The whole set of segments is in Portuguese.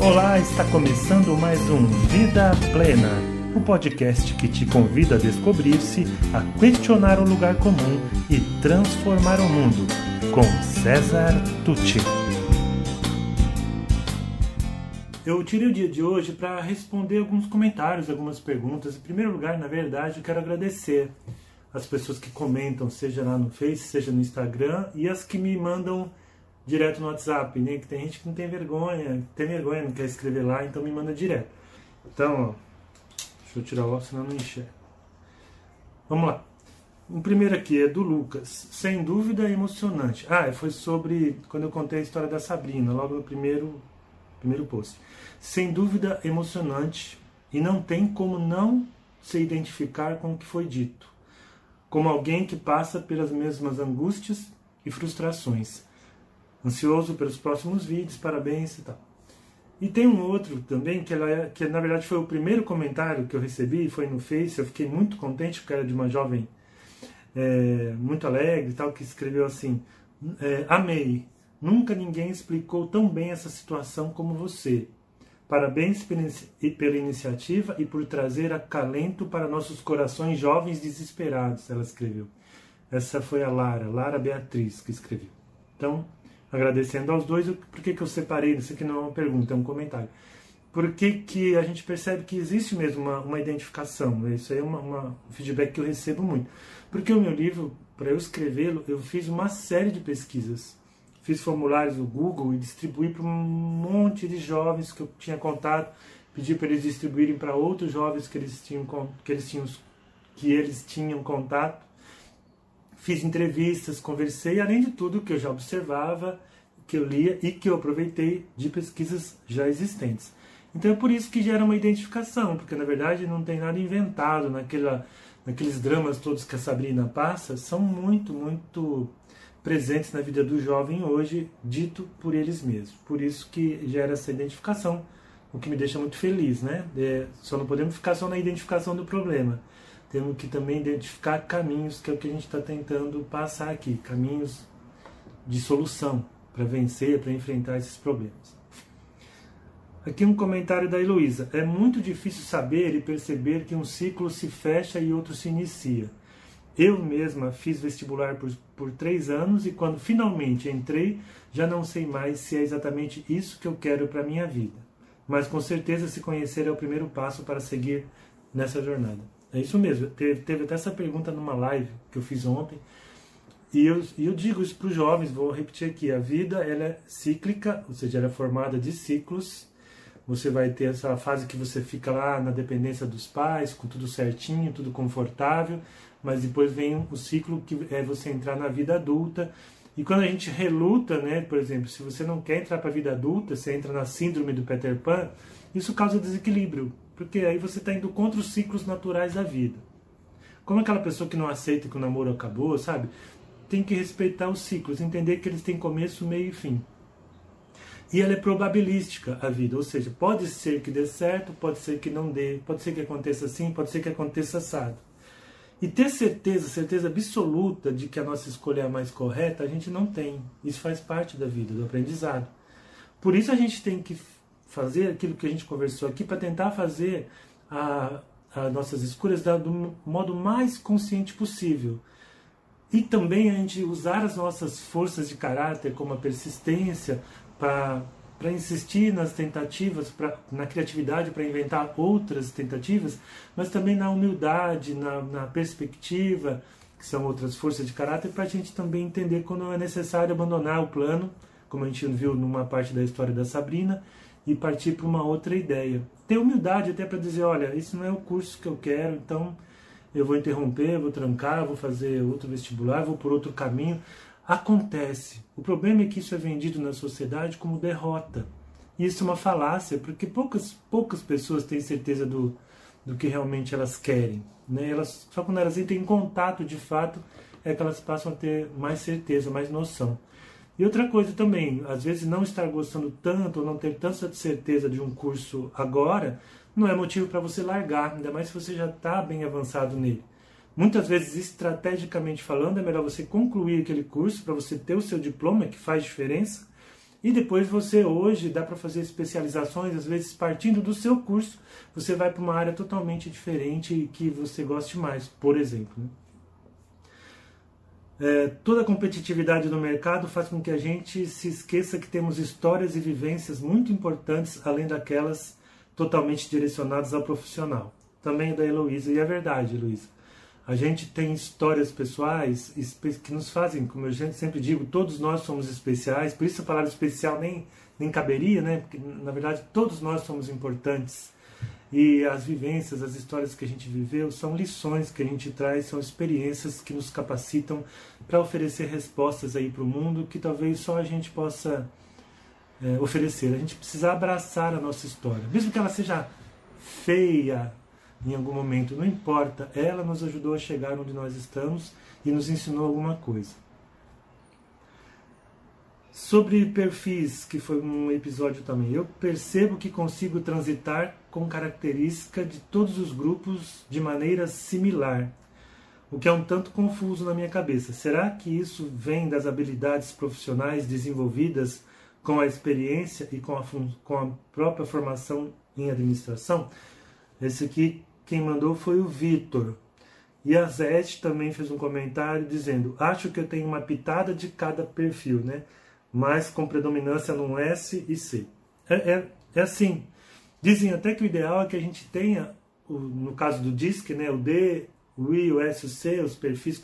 Olá, está começando mais um Vida Plena, o um podcast que te convida a descobrir-se, a questionar o lugar comum e transformar o mundo, com César Tucci. Eu tirei o dia de hoje para responder alguns comentários, algumas perguntas. Em primeiro lugar, na verdade, eu quero agradecer as pessoas que comentam, seja lá no Face, seja no Instagram, e as que me mandam direto no WhatsApp, né? Que tem gente que não tem vergonha, tem vergonha, não quer escrever lá, então me manda direto. Então, ó, deixa eu tirar o óculos, senão não enxerga. Vamos lá. O primeiro aqui é do Lucas. Sem dúvida emocionante. Ah, foi sobre quando eu contei a história da Sabrina, logo no primeiro, primeiro post. Sem dúvida emocionante e não tem como não se identificar com o que foi dito. Como alguém que passa pelas mesmas angústias e frustrações ansioso pelos próximos vídeos, parabéns e tal. E tem um outro também, que, ela, é, que na verdade foi o primeiro comentário que eu recebi, foi no Face, eu fiquei muito contente, porque era de uma jovem é, muito alegre e tal, que escreveu assim, é, amei, nunca ninguém explicou tão bem essa situação como você. Parabéns pela iniciativa e por trazer acalento para nossos corações jovens desesperados, ela escreveu. Essa foi a Lara, Lara Beatriz, que escreveu. Então, agradecendo aos dois. Por que, que eu separei? Isso aqui não é uma pergunta, é um comentário. Por que, que a gente percebe que existe mesmo uma, uma identificação? Isso aí é um feedback que eu recebo muito. Porque o meu livro, para eu escrevê-lo, eu fiz uma série de pesquisas. Fiz formulários no Google e distribuí para um monte de jovens que eu tinha contato. Pedi para eles distribuírem para outros jovens que eles tinham que eles tinham que eles tinham contato fiz entrevistas, conversei, além de tudo que eu já observava, que eu lia e que eu aproveitei de pesquisas já existentes. Então é por isso que gera uma identificação, porque na verdade não tem nada inventado naquela, naqueles dramas todos que a Sabrina passa, são muito, muito presentes na vida do jovem hoje, dito por eles mesmos. Por isso que gera essa identificação, o que me deixa muito feliz, né? É, só não podemos ficar só na identificação do problema temos que também identificar caminhos, que é o que a gente está tentando passar aqui caminhos de solução para vencer, para enfrentar esses problemas. Aqui um comentário da Heloísa. É muito difícil saber e perceber que um ciclo se fecha e outro se inicia. Eu mesma fiz vestibular por, por três anos e quando finalmente entrei, já não sei mais se é exatamente isso que eu quero para a minha vida. Mas com certeza se conhecer é o primeiro passo para seguir nessa jornada. É isso mesmo. Teve, teve até essa pergunta numa live que eu fiz ontem. E eu, eu digo isso para os jovens, vou repetir aqui: a vida ela é cíclica, ou seja, ela é formada de ciclos. Você vai ter essa fase que você fica lá na dependência dos pais, com tudo certinho, tudo confortável, mas depois vem o ciclo que é você entrar na vida adulta. E quando a gente reluta, né, por exemplo, se você não quer entrar para a vida adulta, você entra na síndrome do Peter Pan, isso causa desequilíbrio porque aí você está indo contra os ciclos naturais da vida. Como aquela pessoa que não aceita que o namoro acabou, sabe? Tem que respeitar os ciclos, entender que eles têm começo, meio e fim. E ela é probabilística a vida, ou seja, pode ser que dê certo, pode ser que não dê, pode ser que aconteça assim, pode ser que aconteça assado. E ter certeza, certeza absoluta de que a nossa escolha é a mais correta, a gente não tem. Isso faz parte da vida, do aprendizado. Por isso a gente tem que fazer aquilo que a gente conversou aqui para tentar fazer a, a nossas escolhas do modo mais consciente possível. E também a gente usar as nossas forças de caráter, como a persistência, para para insistir nas tentativas, pra, na criatividade para inventar outras tentativas, mas também na humildade, na, na perspectiva, que são outras forças de caráter, para a gente também entender quando é necessário abandonar o plano, como a gente viu numa parte da história da Sabrina, e partir para uma outra ideia. Ter humildade até para dizer, olha, isso não é o curso que eu quero, então eu vou interromper, vou trancar, vou fazer outro vestibular, vou por outro caminho. Acontece. O problema é que isso é vendido na sociedade como derrota. E isso é uma falácia, porque poucas, poucas pessoas têm certeza do, do que realmente elas querem. Né? Elas, só quando elas entram em contato de fato é que elas passam a ter mais certeza, mais noção. E outra coisa também, às vezes não estar gostando tanto ou não ter tanta certeza de um curso agora, não é motivo para você largar, ainda mais se você já está bem avançado nele. Muitas vezes, estrategicamente falando, é melhor você concluir aquele curso para você ter o seu diploma, que faz diferença, E depois você hoje dá para fazer especializações, às vezes partindo do seu curso, você vai para uma área totalmente diferente e que você goste mais, por exemplo. Né? É, toda a competitividade no mercado faz com que a gente se esqueça que temos histórias e vivências muito importantes, além daquelas totalmente direcionadas ao profissional. Também é da Heloísa, e é verdade, Heloísa. A gente tem histórias pessoais que nos fazem, como eu sempre digo, todos nós somos especiais, por isso a palavra especial nem, nem caberia, né? Porque, na verdade, todos nós somos importantes. E as vivências, as histórias que a gente viveu são lições que a gente traz, são experiências que nos capacitam para oferecer respostas aí para o mundo que talvez só a gente possa é, oferecer. A gente precisa abraçar a nossa história, mesmo que ela seja feia, em algum momento, não importa, ela nos ajudou a chegar onde nós estamos e nos ensinou alguma coisa. Sobre perfis, que foi um episódio também, eu percebo que consigo transitar com característica de todos os grupos de maneira similar, o que é um tanto confuso na minha cabeça. Será que isso vem das habilidades profissionais desenvolvidas com a experiência e com a, com a própria formação em administração? Esse aqui quem mandou foi o Vitor. E a Zete também fez um comentário dizendo: Acho que eu tenho uma pitada de cada perfil, né? Mas com predominância no S e C. É, é, é assim. Dizem até que o ideal é que a gente tenha, no caso do DISC, né, o D, o I, o S, o C, os perfis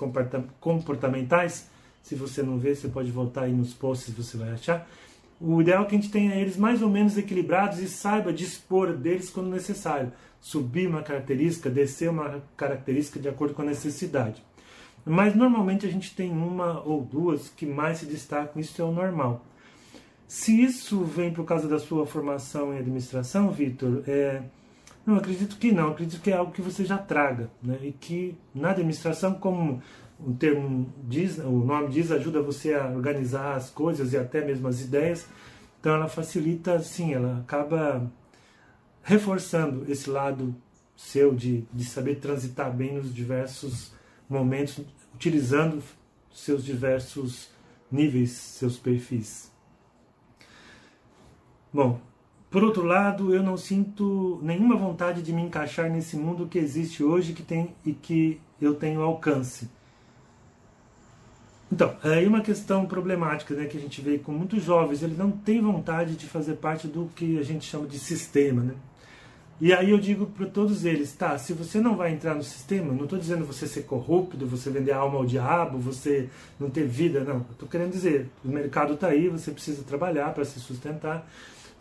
comportamentais. Se você não vê, você pode voltar aí nos posts, você vai achar. O ideal é que a gente tenha eles mais ou menos equilibrados e saiba dispor deles quando necessário subir uma característica, descer uma característica de acordo com a necessidade. Mas normalmente a gente tem uma ou duas que mais se destacam, isso é o normal. Se isso vem por causa da sua formação em administração, Vitor, é, não acredito que não, acredito que é algo que você já traga, né? E que na administração, como o termo diz, o nome diz, ajuda você a organizar as coisas e até mesmo as ideias. Então ela facilita, sim, ela acaba reforçando esse lado seu de, de saber transitar bem nos diversos momentos, utilizando seus diversos níveis, seus perfis. Bom, por outro lado, eu não sinto nenhuma vontade de me encaixar nesse mundo que existe hoje que tem, e que eu tenho alcance. Então, é uma questão problemática né, que a gente vê com muitos jovens, eles não têm vontade de fazer parte do que a gente chama de sistema. Né? E aí eu digo para todos eles, tá, se você não vai entrar no sistema, não estou dizendo você ser corrupto, você vender a alma ao diabo, você não ter vida, não. Estou querendo dizer, o mercado está aí, você precisa trabalhar para se sustentar.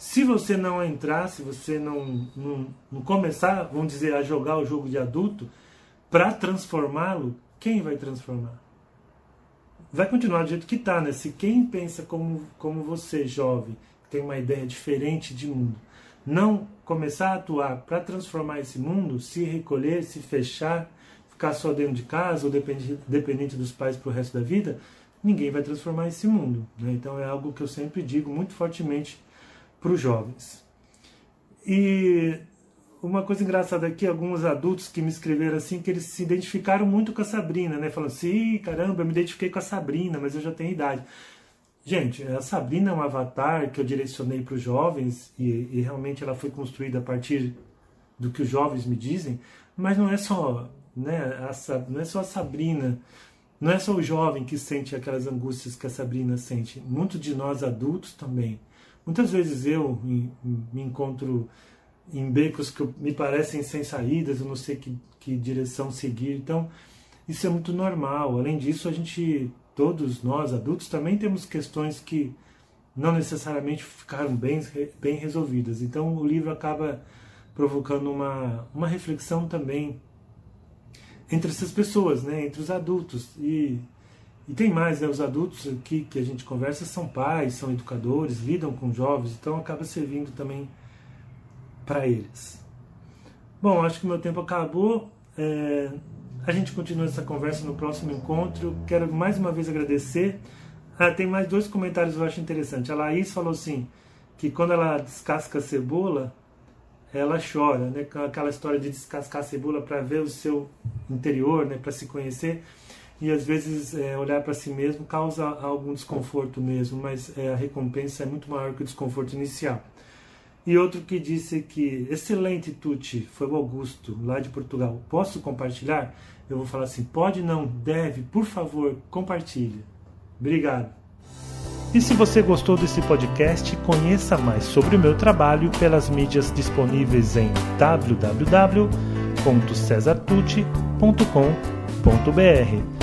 Se você não entrar, se você não, não, não começar, vamos dizer, a jogar o jogo de adulto, para transformá-lo, quem vai transformar? Vai continuar do jeito que está, né? Se quem pensa como, como você, jovem, tem uma ideia diferente de mundo, não começar a atuar para transformar esse mundo, se recolher, se fechar, ficar só dentro de casa ou dependente, dependente dos pais para o resto da vida, ninguém vai transformar esse mundo. Né? Então é algo que eu sempre digo muito fortemente para os jovens. E uma coisa engraçada aqui, alguns adultos que me escreveram assim, que eles se identificaram muito com a Sabrina, né? Falando assim, caramba, eu me identifiquei com a Sabrina, mas eu já tenho idade. Gente, a Sabrina é um avatar que eu direcionei para os jovens e, e, realmente ela foi construída a partir do que os jovens me dizem, mas não é só, né, a, não é só a Sabrina, não é só o jovem que sente aquelas angústias que a Sabrina sente, muitos de nós adultos também. Muitas vezes eu me, encontro em becos que me parecem sem saídas, eu não sei que, que direção seguir, então isso é muito normal. Além disso, a gente todos nós adultos também temos questões que não necessariamente ficaram bem, bem resolvidas. Então o livro acaba provocando uma, uma reflexão também entre essas pessoas, né, entre os adultos. E, e tem mais, né, os adultos aqui que a gente conversa são pais, são educadores, lidam com jovens, então acaba servindo também para eles. Bom, acho que meu tempo acabou. É, a gente continua essa conversa no próximo encontro. Quero mais uma vez agradecer. Ah, tem mais dois comentários que eu acho interessante. A Laís falou assim, que quando ela descasca a cebola, ela chora, né? Aquela história de descascar a cebola para ver o seu interior, né? Para se conhecer. E às vezes é, olhar para si mesmo causa algum desconforto mesmo, mas é, a recompensa é muito maior que o desconforto inicial. E outro que disse que excelente Tuti, foi o Augusto, lá de Portugal. Posso compartilhar? Eu vou falar assim: pode, não, deve, por favor, compartilhe. Obrigado. E se você gostou desse podcast, conheça mais sobre o meu trabalho pelas mídias disponíveis em www.cesartucci.com.br.